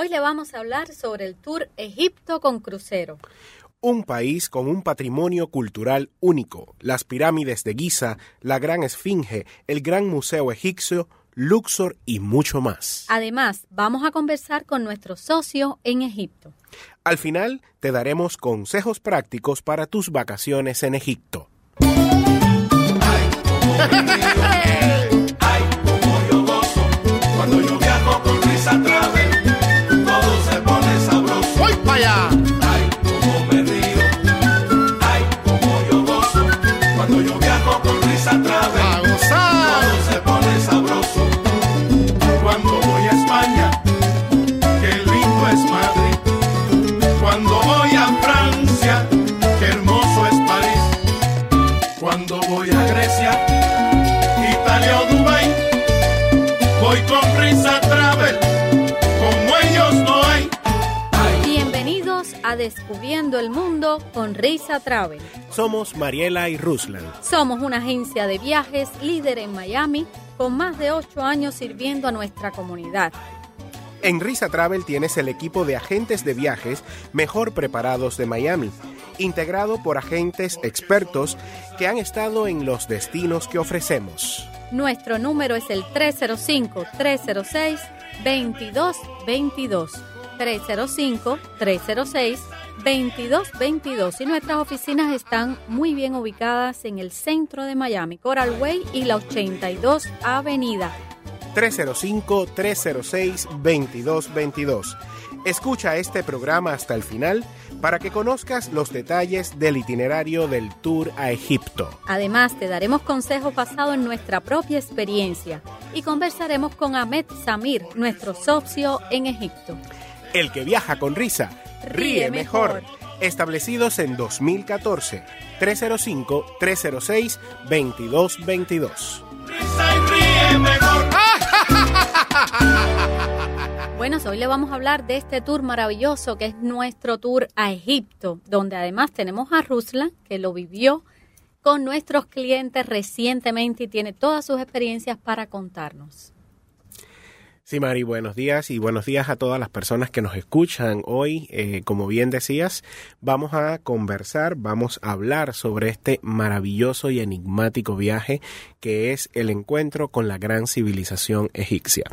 Hoy le vamos a hablar sobre el tour Egipto con crucero. Un país con un patrimonio cultural único, las pirámides de Giza, la Gran Esfinge, el Gran Museo Egipcio, Luxor y mucho más. Además, vamos a conversar con nuestro socio en Egipto. Al final, te daremos consejos prácticos para tus vacaciones en Egipto. Descubriendo el Mundo con Risa Travel. Somos Mariela y Ruslan. Somos una agencia de viajes líder en Miami con más de ocho años sirviendo a nuestra comunidad. En Risa Travel tienes el equipo de agentes de viajes mejor preparados de Miami, integrado por agentes expertos que han estado en los destinos que ofrecemos. Nuestro número es el 305-306-2222. 305-306-2222 y nuestras oficinas están muy bien ubicadas en el centro de Miami, Coral Way y la 82 Avenida. 305-306-2222. Escucha este programa hasta el final para que conozcas los detalles del itinerario del tour a Egipto. Además, te daremos consejos basados en nuestra propia experiencia y conversaremos con Ahmed Samir, nuestro socio en Egipto. El que viaja con risa, ríe mejor. Establecidos en 2014. 305-306-2222. Risa y ríe mejor. Bueno, hoy le vamos a hablar de este tour maravilloso que es nuestro tour a Egipto, donde además tenemos a Ruslan, que lo vivió con nuestros clientes recientemente y tiene todas sus experiencias para contarnos. Sí, Mari, buenos días y buenos días a todas las personas que nos escuchan hoy. Eh, como bien decías, vamos a conversar, vamos a hablar sobre este maravilloso y enigmático viaje que es el encuentro con la gran civilización egipcia.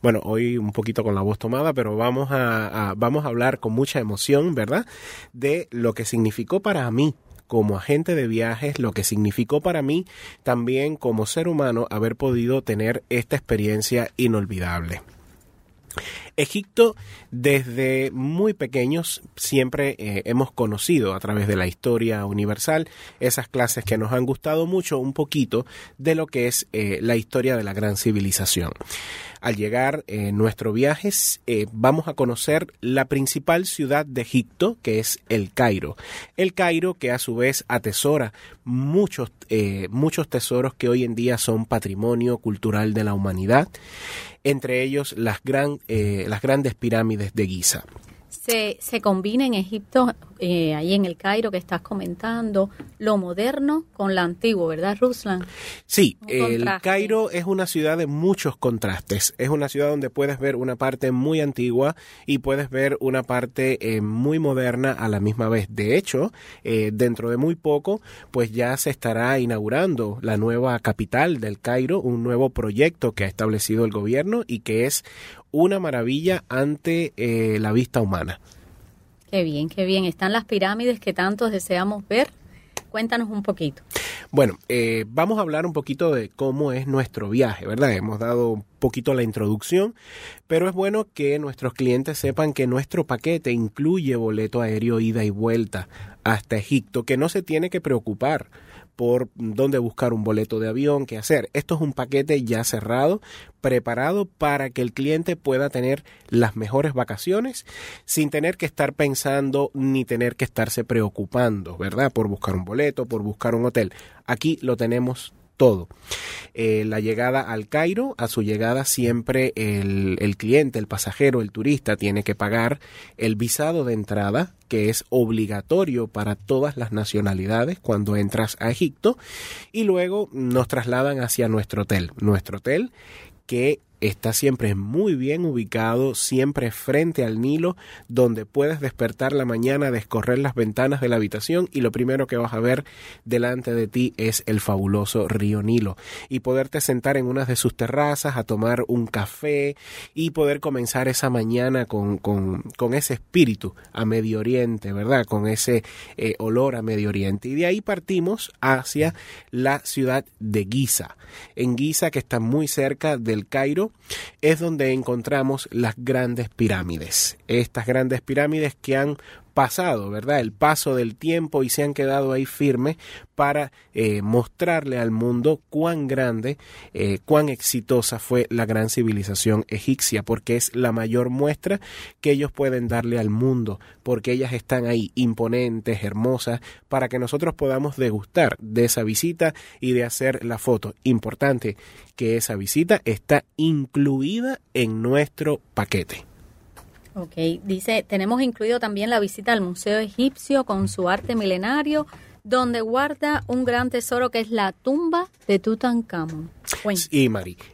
Bueno, hoy un poquito con la voz tomada, pero vamos a, a- vamos a hablar con mucha emoción, ¿verdad? De lo que significó para mí como agente de viajes, lo que significó para mí también como ser humano haber podido tener esta experiencia inolvidable. Egipto, desde muy pequeños, siempre eh, hemos conocido a través de la historia universal esas clases que nos han gustado mucho, un poquito de lo que es eh, la historia de la gran civilización. Al llegar en nuestro viaje, eh, vamos a conocer la principal ciudad de Egipto, que es el Cairo. El Cairo que a su vez atesora muchos, eh, muchos tesoros que hoy en día son patrimonio cultural de la humanidad, entre ellos las, gran, eh, las grandes pirámides de Giza. Se, se combina en Egipto, eh, ahí en el Cairo que estás comentando, lo moderno con lo antiguo, ¿verdad, Ruslan? Sí, Un el contraste. Cairo es una ciudad de muchos contrastes. Es una ciudad donde puedes ver una parte muy antigua y puedes ver una parte eh, muy moderna a la misma vez. De hecho, eh, dentro de muy poco, pues ya se estará inaugurando la nueva capital del Cairo, un nuevo proyecto que ha establecido el gobierno y que es una maravilla ante eh, la vista humana. Qué bien, qué bien. Están las pirámides que tantos deseamos ver. Cuéntanos un poquito. Bueno, eh, vamos a hablar un poquito de cómo es nuestro viaje, ¿verdad? Hemos dado un poquito la introducción, pero es bueno que nuestros clientes sepan que nuestro paquete incluye boleto aéreo ida y vuelta hasta Egipto, que no se tiene que preocupar por dónde buscar un boleto de avión, qué hacer. Esto es un paquete ya cerrado, preparado para que el cliente pueda tener las mejores vacaciones sin tener que estar pensando ni tener que estarse preocupando, ¿verdad? Por buscar un boleto, por buscar un hotel. Aquí lo tenemos todo. Eh, la llegada al Cairo, a su llegada siempre el, el, cliente, el pasajero, el turista tiene que pagar el visado de entrada, que es obligatorio para todas las nacionalidades cuando entras a Egipto, y luego nos trasladan hacia nuestro hotel. Nuestro hotel que está siempre muy bien ubicado, siempre frente al Nilo, donde puedes despertar la mañana, descorrer las ventanas de la habitación y lo primero que vas a ver delante de ti es el fabuloso río Nilo y poderte sentar en una de sus terrazas a tomar un café y poder comenzar esa mañana con, con, con ese espíritu a Medio Oriente, ¿verdad? Con ese eh, olor a Medio Oriente. Y de ahí partimos hacia la ciudad de Giza. En Giza, que está muy cerca del Cairo, es donde encontramos las grandes pirámides. Estas grandes pirámides que han pasado, ¿verdad? El paso del tiempo y se han quedado ahí firmes para eh, mostrarle al mundo cuán grande, eh, cuán exitosa fue la gran civilización egipcia, porque es la mayor muestra que ellos pueden darle al mundo, porque ellas están ahí imponentes, hermosas, para que nosotros podamos degustar de esa visita y de hacer la foto. Importante que esa visita está incluida en nuestro paquete. Ok, dice, tenemos incluido también la visita al Museo Egipcio con su arte milenario, donde guarda un gran tesoro que es la tumba de Tutankamón. Sí.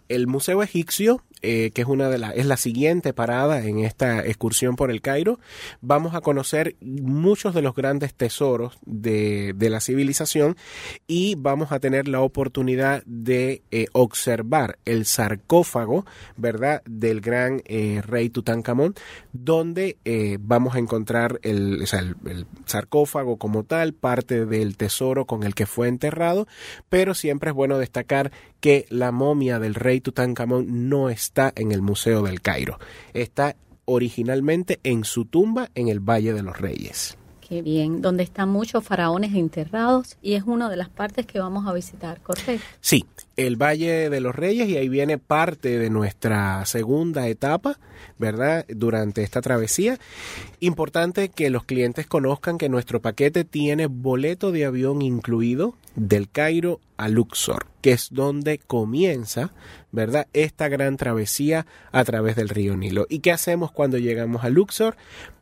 El Museo Egipcio eh, que es una de las es la siguiente parada en esta excursión por el Cairo, vamos a conocer muchos de los grandes tesoros de, de la civilización y vamos a tener la oportunidad de eh, observar el sarcófago, ¿verdad?, del gran eh, rey Tutankamón, donde vamos a encontrar el, o sea, el sarcófago como tal, parte del tesoro con el que fue enterrado, pero siempre es bueno destacar que la momia del rey Tutankamón no está en el Museo del Cairo, está originalmente en su tumba en el Valle de los Reyes. Qué bien, donde están muchos faraones enterrados y es una de las partes que vamos a visitar, ¿correcto? Sí, el Valle de los Reyes y ahí viene parte de nuestra segunda etapa, ¿verdad? Durante esta travesía. Importante que los clientes conozcan que nuestro paquete tiene boleto de avión incluido del Cairo a Luxor, que es donde comienza, ¿verdad? Esta gran travesía a través del río Nilo. ¿Y qué hacemos cuando llegamos a Luxor?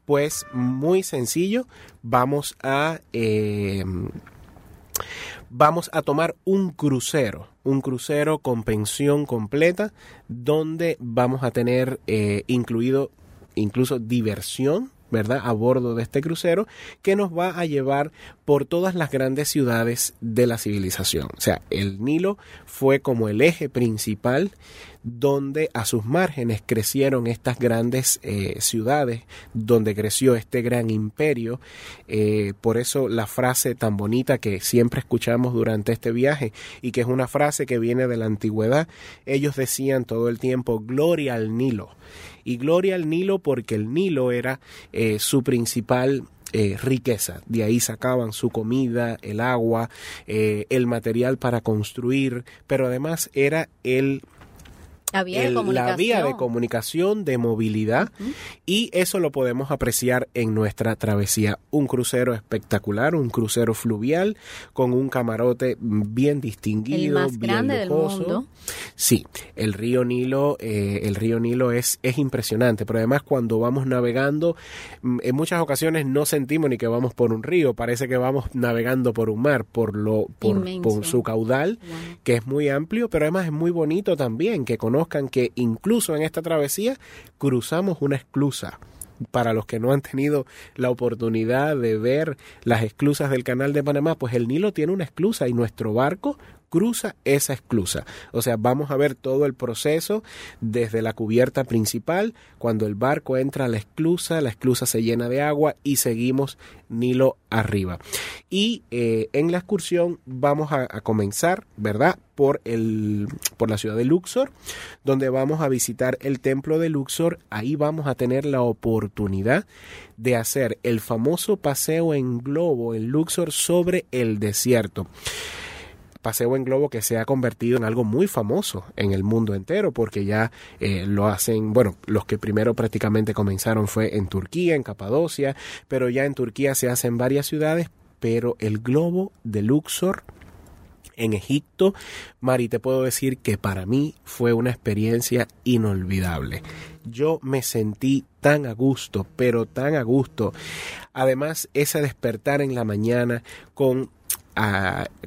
Pues muy sencillo, vamos a... Eh, vamos a tomar un crucero, un crucero con pensión completa, donde vamos a tener eh, incluido incluso diversión, ¿verdad? A bordo de este crucero que nos va a llevar por todas las grandes ciudades de la civilización. O sea, el Nilo fue como el eje principal donde a sus márgenes crecieron estas grandes eh, ciudades, donde creció este gran imperio. Eh, por eso la frase tan bonita que siempre escuchamos durante este viaje y que es una frase que viene de la antigüedad, ellos decían todo el tiempo, gloria al Nilo. Y gloria al Nilo porque el Nilo era eh, su principal riqueza. De ahí sacaban su comida, el agua, el material para construir, pero además era el la vía, de, comunicación. de movilidad, y eso lo podemos apreciar en nuestra travesía. Un crucero espectacular, un crucero fluvial con un camarote bien distinguido, el más grande del mundo. Sí, el río Nilo, eh, el río Nilo es, es impresionante, pero además cuando vamos navegando, mm, en muchas ocasiones no sentimos ni que vamos por un río, parece que vamos navegando por un mar, por lo, por, su caudal, que es muy amplio, pero además es muy bonito también que que incluso en esta travesía cruzamos una esclusa. Para los que no han tenido la oportunidad de ver las esclusas del canal de Panamá, pues el Nilo tiene una esclusa y nuestro barco cruza esa esclusa. O sea, vamos a ver todo el proceso desde la cubierta principal, cuando el barco entra a la esclusa, la esclusa se llena de agua y seguimos Nilo arriba. Y eh, en la excursión vamos a, a, comenzar, ¿verdad? Por, el, por la ciudad de Luxor, donde vamos a visitar el templo de Luxor. Ahí vamos a tener la oportunidad de hacer el famoso paseo en globo en Luxor sobre el desierto paseo en globo que se ha convertido en algo muy famoso en el mundo entero, porque ya eh, lo hacen, bueno, los que primero prácticamente comenzaron fue en Turquía, en Capadocia, pero ya en Turquía se hace en varias ciudades, pero el globo de Luxor en Egipto, Mari, te puedo decir que para mí fue una experiencia inolvidable. yo me sentí tan a gusto, pero tan a gusto. Además, ese despertar en la mañana con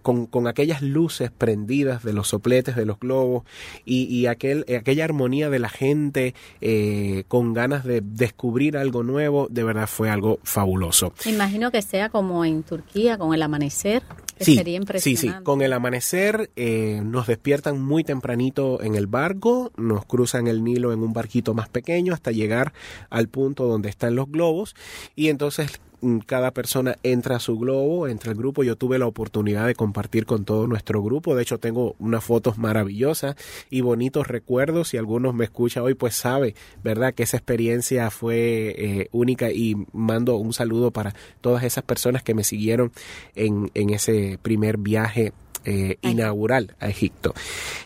con, aquellas luces prendidas de los sopletes de los globos y, aquel, aquella armonía de la gente eh, con ganas de descubrir algo nuevo, de verdad fue algo fabuloso. Imagino que sea como en Turquía, con el amanecer. sí, sí, sí, con el amanecer eh, nos despiertan muy tempranito en el barco, nos cruzan el Nilo en un barquito más pequeño hasta llegar al punto donde están los globos y entonces cada persona entra a su globo, entra al grupo. Yo tuve la oportunidad de compartir con todo nuestro grupo. De hecho, tengo unas fotos maravillosas y bonitos recuerdos. Si algunos me escucha hoy, pues sabe, ¿verdad? Que esa experiencia fue eh, única y mando un saludo para todas esas personas que me siguieron en, en ese primer viaje eh, inaugural a Egipto.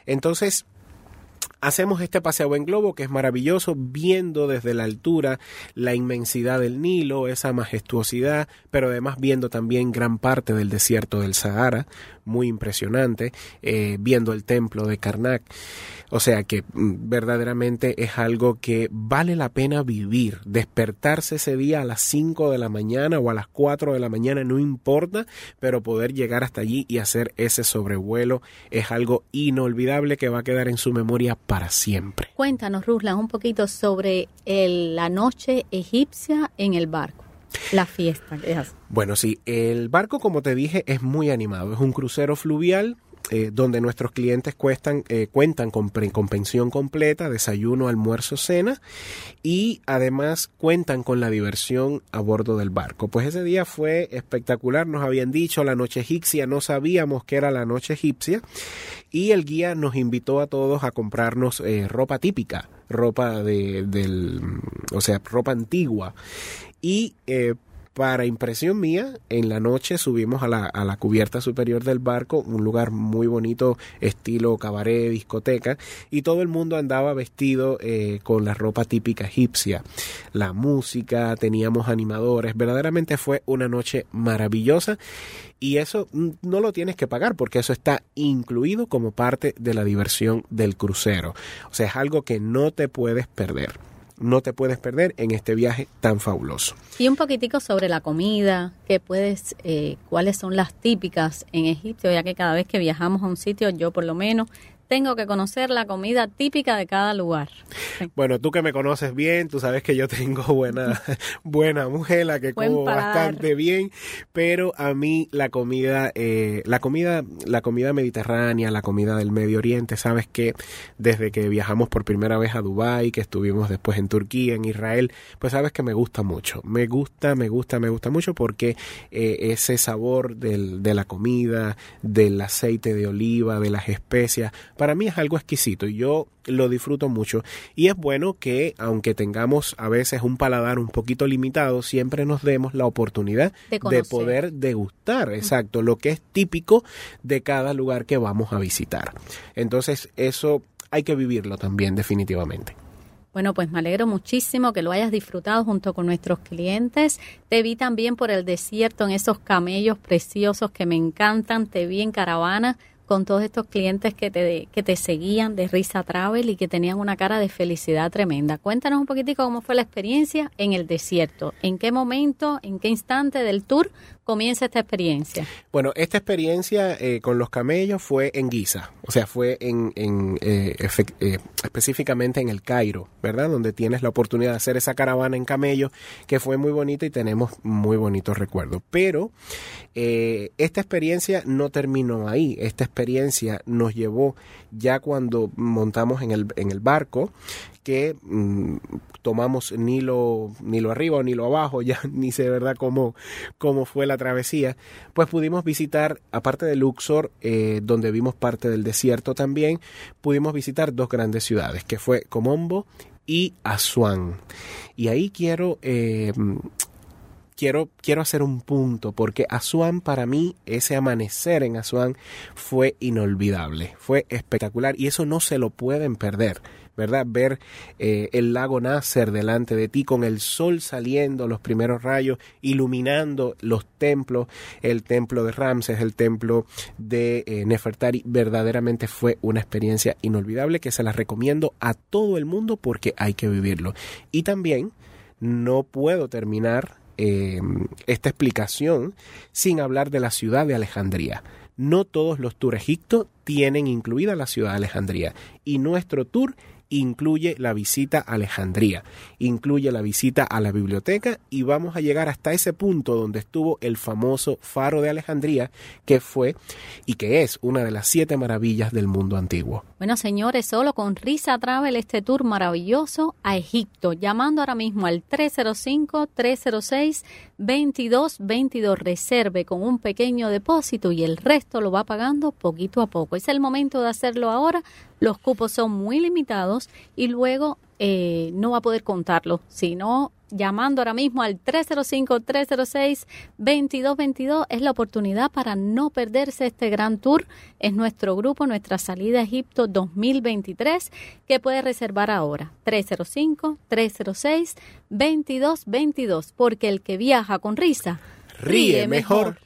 Entonces, Hacemos este paseo en globo que es maravilloso, viendo desde la altura la inmensidad del Nilo, esa majestuosidad, pero además viendo también gran parte del desierto del Sahara, muy impresionante, eh, viendo el templo de Karnak. O sea que mm, verdaderamente es algo que vale la pena vivir. Despertarse ese día a las 5 de la mañana o a las 4 de la mañana, no importa, pero poder llegar hasta allí y hacer ese sobrevuelo es algo inolvidable que va a quedar en su memoria para siempre. Cuéntanos, Ruslan, un poquito sobre la noche egipcia en el barco. La fiesta que Bueno, sí, el barco, como te dije, es muy animado. Es un crucero fluvial eh, donde nuestros clientes eh, cuentan con, con, pensión completa, desayuno, almuerzo, cena y además cuentan con la diversión a bordo del barco. Pues ese día fue espectacular, nos habían dicho la noche egipcia, no sabíamos que era la noche egipcia y el guía nos invitó a todos a comprarnos eh, ropa típica, ropa de, del, o sea, ropa antigua y para impresión mía, en la noche subimos a la, a la, cubierta superior del barco, un lugar muy bonito, estilo cabaret, discoteca, y todo el mundo andaba vestido eh, con la ropa típica egipcia. La música, teníamos animadores, verdaderamente fue una noche maravillosa y eso no lo tienes que pagar porque eso está incluido como parte de la diversión del crucero. O sea, es algo que no te puedes perder no te puedes perder en este viaje tan fabuloso. Y un poquitico sobre la comida, que puedes, eh, cuáles son las típicas en Egipto, ya que cada vez que viajamos a un sitio, yo por lo menos tengo que conocer la comida típica de cada lugar. Bueno, tú que me conoces bien, tú sabes que yo tengo buena, buena mujer, la que como bastante bien, pero a mí la comida, eh, la comida, la comida mediterránea, la comida del Medio Oriente, sabes que desde que viajamos por primera vez a Dubái, que estuvimos después en Turquía, en Israel, pues sabes que me gusta mucho, me gusta, me gusta, me gusta mucho porque eh, ese sabor del, de la comida, del aceite de oliva, de las especias, para mí es algo exquisito y yo lo disfruto mucho. Y es bueno que, aunque tengamos a veces un paladar un poquito limitado, siempre nos demos la oportunidad de, poder degustar, exacto, lo que es típico de cada lugar que vamos a visitar. Entonces, eso hay que vivirlo también, definitivamente. Bueno, pues me alegro muchísimo que lo hayas disfrutado junto con nuestros clientes. Te vi también por el desierto en esos camellos preciosos que me encantan. Te vi en caravana con todos estos clientes que te, que te seguían de Risa Travel y que tenían una cara de felicidad tremenda. Cuéntanos un poquitico cómo fue la experiencia en el desierto. ¿En qué momento, en qué instante del tour comienza esta experiencia? Bueno, esta experiencia eh, con los camellos fue en Giza, o sea, fue en, en eh, eh, específicamente en el Cairo, ¿verdad? Donde tienes la oportunidad de hacer esa caravana en camello, que fue muy bonita y tenemos muy bonitos recuerdos. Pero esta experiencia no terminó ahí, esta experiencia nos llevó ya cuando montamos en el, en el barco, que mm, tomamos ni lo, ni lo arriba ni lo abajo, ya ni sé verdad cómo, cómo fue la travesía, pues pudimos visitar, aparte de Luxor, eh, donde vimos parte del desierto también, pudimos visitar dos grandes ciudades, que fue Comombo y Asuán. Y ahí quiero eh, quiero, quiero hacer un punto, porque Asuán para mí, ese amanecer en Asuán fue inolvidable, fue espectacular y eso no se lo pueden perder. ¿Verdad? Ver eh, el lago Nasser delante de ti con el sol saliendo, los primeros rayos, iluminando los templos, el templo de Ramses, el templo de eh, Nefertari, verdaderamente fue una experiencia inolvidable que se la recomiendo a todo el mundo porque hay que vivirlo. Y también no puedo terminar eh, esta explicación sin hablar de la ciudad de Alejandría. No todos los tours Egipto tienen incluida la ciudad de Alejandría y nuestro tour incluye la visita a Alejandría, incluye la visita a la biblioteca y vamos a llegar hasta ese punto donde estuvo el famoso faro de Alejandría, que fue y que es una de las siete maravillas del mundo antiguo. Bueno, señores, solo con Risa Travel este tour maravilloso a Egipto, llamando ahora mismo al 305-306-2222. Reserve con un pequeño depósito y el resto lo va pagando poquito a poco. Es el momento de hacerlo ahora los cupos son muy limitados y luego eh, no va a poder contarlo, sino llamando ahora mismo al 305-306-2222 es la oportunidad para no perderse este gran tour. Es nuestro grupo, nuestra salida a Egipto 2023 que puede reservar ahora. 305-306-2222 porque el que viaja con risa ríe, mejor.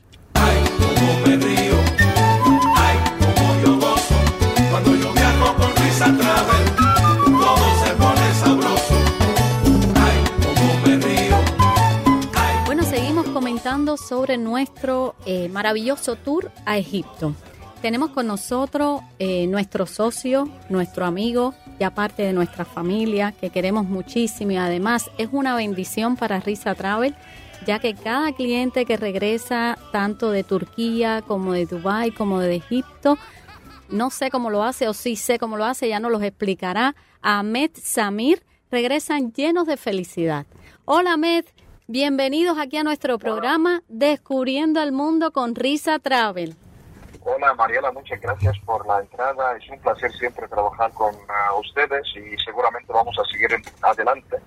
Bueno, seguimos comentando sobre nuestro eh, maravilloso tour a Egipto. Tenemos con nosotros eh, nuestro socio, nuestro amigo, ya parte de nuestra familia, que queremos muchísimo y además es una bendición para Risa Travel, ya que cada cliente que regresa, tanto de Turquía como de Dubái como de Egipto, no sé cómo lo hace o sí sé cómo lo hace, ya nos los explicará. Ahmed Samir regresan llenos de felicidad. Hola Ahmed, bienvenidos aquí a nuestro programa Descubriendo el Mundo con Risa Travel. Hola Mariela, muchas gracias por la entrada. Es un placer siempre trabajar con uh, ustedes y seguramente vamos a seguir adelante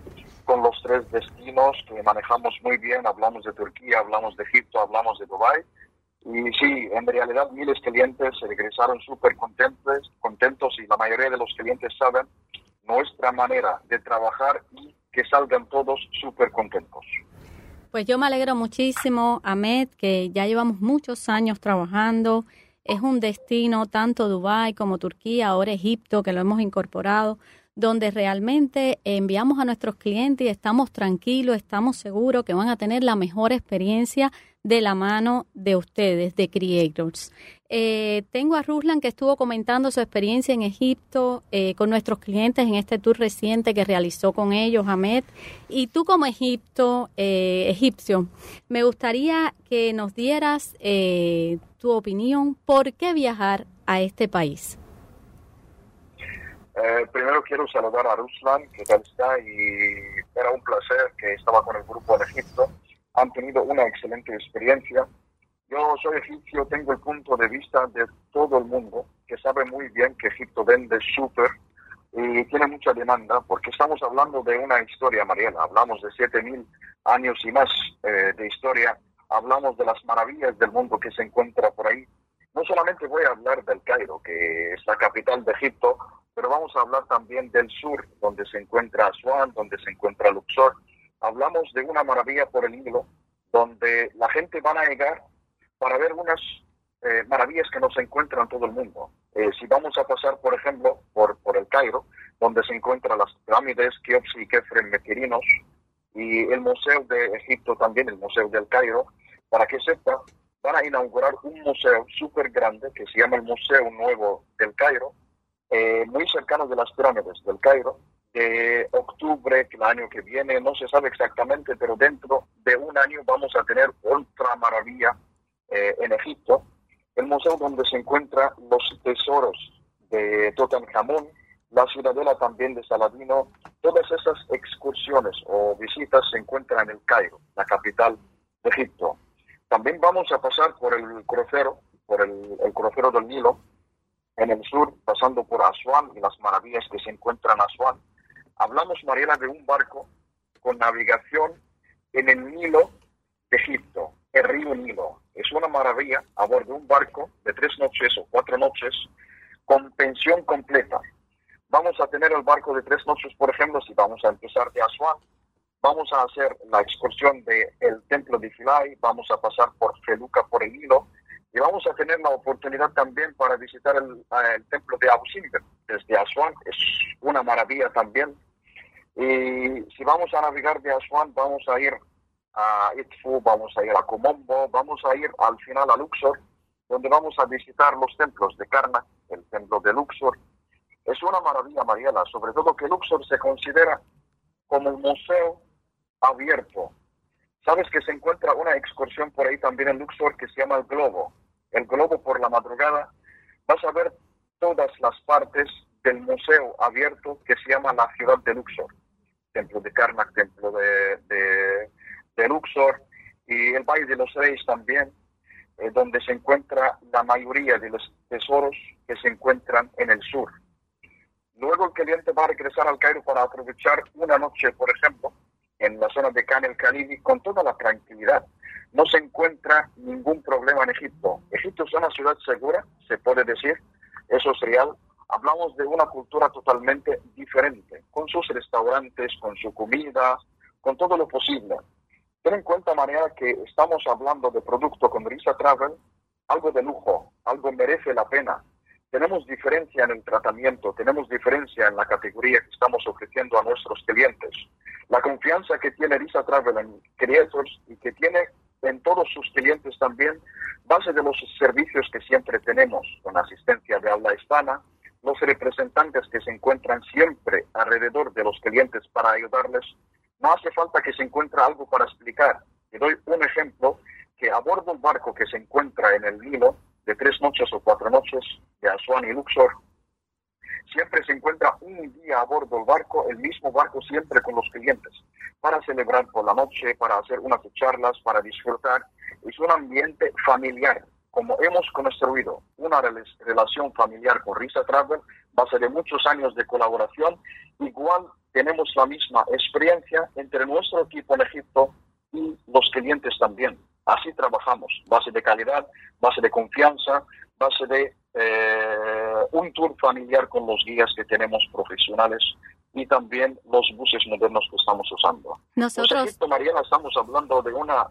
con los tres destinos que manejamos muy bien. Hablamos de Turquía, hablamos de Egipto, hablamos de Dubái y sí, en realidad miles de clientes regresaron súper contentos, contentos y la mayoría de los clientes saben nuestra manera de trabajar y que salgan todos súper contentos. Pues yo me alegro muchísimo, Ahmed, que ya llevamos muchos años trabajando. Es un destino, tanto Dubái como Turquía, ahora Egipto, que lo hemos incorporado, donde realmente enviamos a nuestros clientes y estamos tranquilos, estamos seguros que van a tener la mejor experiencia de la mano de ustedes, de Creators. Eh, tengo a Ruslan que estuvo comentando su experiencia en Egipto eh, con nuestros clientes en este tour reciente que realizó con ellos, Ahmed. Y tú como Egipto, eh, egipcio, me gustaría que nos dieras tu opinión, ¿por qué viajar a este país? primero quiero saludar a Ruslan, que tal está, y era un placer que estaba con el grupo en Egipto han tenido una excelente experiencia. Yo soy egipcio, tengo el punto de vista de todo el mundo, que sabe muy bien que Egipto vende súper y tiene mucha demanda, porque estamos hablando de una historia, Mariela, hablamos de 7.000 años y más eh, de historia, hablamos de las maravillas del mundo que se encuentra por ahí. No solamente voy a hablar del Cairo, que es la capital de Egipto, pero vamos a hablar también del sur, donde se encuentra Asuán, donde se encuentra Luxor, hablamos de una maravilla por el Nilo, donde la gente va a llegar para ver unas eh, maravillas que no se encuentran en todo el mundo. Eh, si vamos a pasar, por ejemplo, por, por el Cairo, donde se encuentran las pirámides Keops y Kefren Mequirinos, y el Museo de Egipto también, el Museo del Cairo, para que sepa, van a inaugurar un museo súper grande que se llama el Museo Nuevo del Cairo, eh, muy cercano de las pirámides del Cairo, octubre, el año que viene, no se sabe exactamente, pero dentro de un año vamos a tener otra maravilla eh, en Egipto, el museo donde se encuentran los tesoros de Tutankamón, la ciudadela también de Saladino, todas esas excursiones o visitas se encuentran en el Cairo, la capital de Egipto. También vamos a pasar por el crucero, por el, el crucero del Nilo, en el sur, pasando por Asuán y las maravillas que se encuentran en Asuán Hablamos, Mariela, de un barco con navegación en el Nilo de Egipto, el río Nilo. Es una maravilla a bordo de un barco de tres noches o cuatro noches con pensión completa. Vamos a tener el barco de tres noches, por ejemplo, si vamos a empezar de Asuán. Vamos a hacer la excursión del el templo de Filay, vamos a pasar por Feluca, por el Hilo, y vamos a tener la oportunidad también para visitar el, el templo de Abu Simbel desde Asuán. Es una maravilla también. Y si vamos a navegar de Asuán, vamos a ir a Itfu, vamos a ir a Comombo, vamos a ir al final a Luxor, donde vamos a visitar los templos de Karnak, el templo de Luxor. Es una maravilla, Mariela, sobre todo que Luxor se considera como un museo abierto. Sabes que se encuentra una excursión por ahí también en Luxor que se llama el Globo. El Globo por la madrugada. Vas a ver todas las partes del museo abierto que se llama la ciudad de Luxor. Templo de Karnak, templo de, Luxor y el Valle de los Reyes también, eh, donde se encuentra la mayoría de los tesoros que se encuentran en el sur. Luego el cliente va a regresar al Cairo para aprovechar una noche, por ejemplo, en la zona de Khan el Khalili con toda la tranquilidad. No se encuentra ningún problema en Egipto. Egipto es una ciudad segura, se puede decir, eso es real. Hablamos de una cultura totalmente diferente, con sus restaurantes, con su comida, con todo lo posible. Ten en cuenta, María, que estamos hablando de producto con Risa Travel, algo de lujo, algo merece la pena. Tenemos diferencia en el tratamiento, tenemos diferencia en la categoría que estamos ofreciendo a nuestros clientes. La confianza que tiene Risa Travel en Creators y que tiene en todos sus clientes también, base de los servicios que siempre tenemos, con asistencia de habla hispana, los representantes que se encuentran siempre alrededor de los clientes para ayudarles no hace falta que se encuentre algo para explicar. Te doy un ejemplo, que a bordo del barco que se encuentra en el Nilo, de tres noches o cuatro noches, de Asuán y Luxor, siempre se encuentra un día a bordo del barco, el mismo barco siempre con los clientes, para celebrar por la noche, para hacer unas charlas, para disfrutar. Es un ambiente familiar, como hemos construido una relación familiar con Risa Travel, base de muchos años de colaboración, igual tenemos la misma experiencia entre nuestro equipo en Egipto y los clientes también. Así trabajamos, base de calidad, base de confianza, base de eh, un tour familiar con los guías que tenemos profesionales y también los buses modernos que estamos usando. Nosotros, Egipto, Mariana, estamos hablando de una...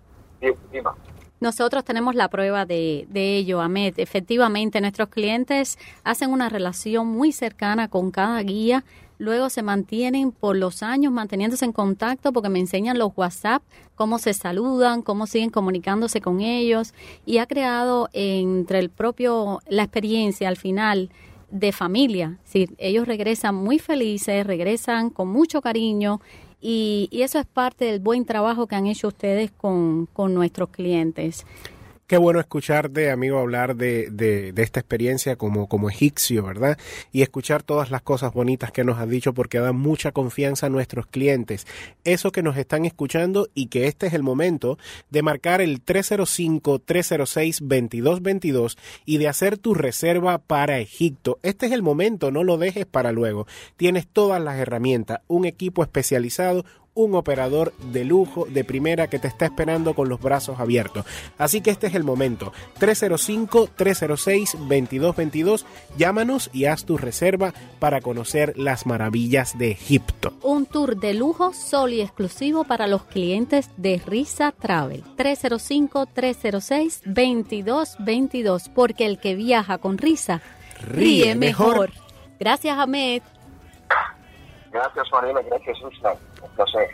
Dima. Nosotros tenemos la prueba de, de, ello, Ahmed. Efectivamente, nuestros clientes hacen una relación muy cercana con cada guía. Luego se mantienen por los años manteniéndose en contacto porque me enseñan los WhatsApp, cómo se saludan, cómo siguen comunicándose con ellos y ha creado entre el propio, la experiencia al final de familia. Sí, ellos regresan muy felices, regresan con mucho cariño y, y, eso es parte del buen trabajo que han hecho ustedes con, con nuestros clientes. Qué bueno escucharte, amigo, hablar de, de, de, esta experiencia como, como egipcio, ¿verdad? Y escuchar todas las cosas bonitas que nos has dicho porque da mucha confianza a nuestros clientes. Eso que nos están escuchando y que este es el momento de marcar el 305-306-2222 y de hacer tu reserva para Egipto. Este es el momento, no lo dejes para luego. Tienes todas las herramientas, un equipo especializado, un operador de lujo, de primera, que te está esperando con los brazos abiertos. Así que este es el momento. 305-306-2222. Llámanos y haz tu reserva para conocer las maravillas de Egipto. Un tour de lujo solo y exclusivo para los clientes de Risa Travel. 305-306-2222. Porque el que viaja con Risa ríe, ríe mejor. mejor. Gracias, Ahmed. Gracias, Mariela. Gracias, Susana. Un placer.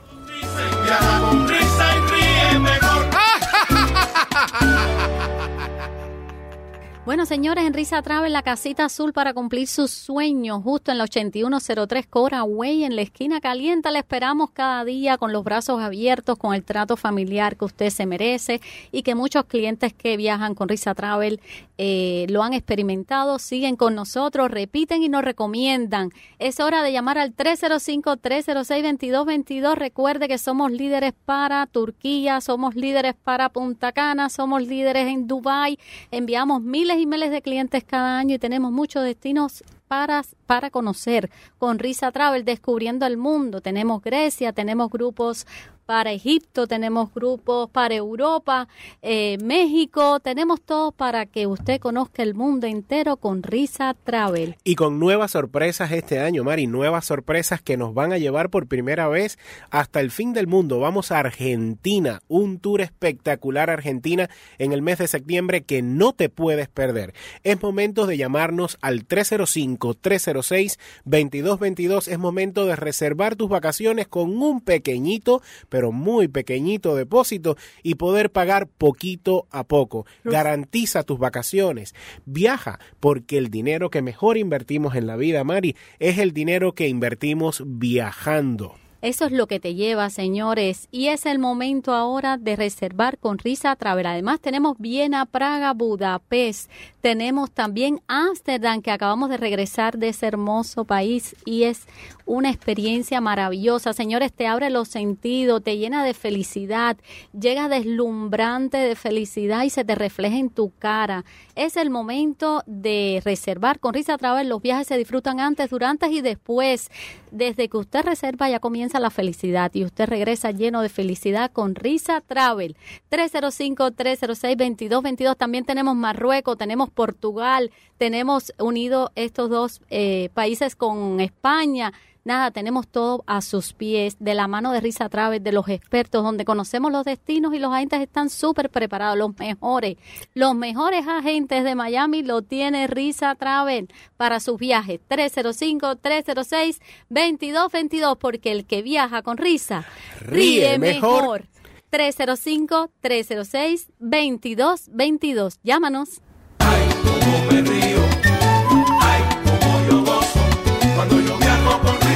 Bueno, señores, en Risa Travel, la casita azul para cumplir sus sueños, justo en la 8103 Cora Way, en la esquina caliente. Le esperamos cada día con los brazos abiertos, con el trato familiar que usted se merece y que muchos clientes que viajan con Risa Travel eh, lo han experimentado, siguen con nosotros, repiten y nos recomiendan. Es hora de llamar al 305-306-2222. Recuerde que somos líderes para Turquía, somos líderes para Punta Cana, somos líderes en Dubai. Enviamos miles y miles de clientes cada año y tenemos muchos destinos para, para conocer con Risa Travel, descubriendo el mundo. Tenemos Grecia, tenemos grupos para Egipto, tenemos grupos para Europa, eh, México, tenemos todo para que usted conozca el mundo entero con Risa Travel. Y con nuevas sorpresas este año, Mari, nuevas sorpresas que nos van a llevar por primera vez hasta el fin del mundo. Vamos a Argentina, un tour espectacular Argentina en el mes de septiembre que no te puedes perder. Es momento de llamarnos al 305-306-2222. Es momento de reservar tus vacaciones con un pequeñito, pero muy pequeñito depósito y poder pagar poquito a poco. Garantiza tus vacaciones. Viaja porque el dinero que mejor invertimos en la vida, Mari, es el dinero que invertimos viajando. Eso es lo que te lleva, señores. Y es el momento ahora de reservar con Risa Travel. Además, tenemos Viena, Praga, Budapest. Tenemos también Ámsterdam, que acabamos de regresar de ese hermoso país. Y es una experiencia maravillosa. Señores, te abre los sentidos, te llena de felicidad. Llega deslumbrante de felicidad y se te refleja en tu cara. Es el momento de reservar con Risa Travel. Los viajes se disfrutan antes, durante y después. Desde que usted reserva ya comienza la felicidad y usted regresa lleno de felicidad con Risa Travel. 305-306-2222. También tenemos Marruecos, tenemos Portugal, tenemos unido estos dos eh, países con España. Nada, tenemos todo a sus pies, de la mano de Risa Traves, de los expertos, donde conocemos los destinos y los agentes están súper preparados, los mejores. Los mejores agentes de Miami lo tiene Risa Travel para sus viajes. 305-306-2222, porque el que viaja con Risa ríe, mejor. 305-306-2222. Llámanos. Ay, cómo me río,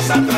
viajo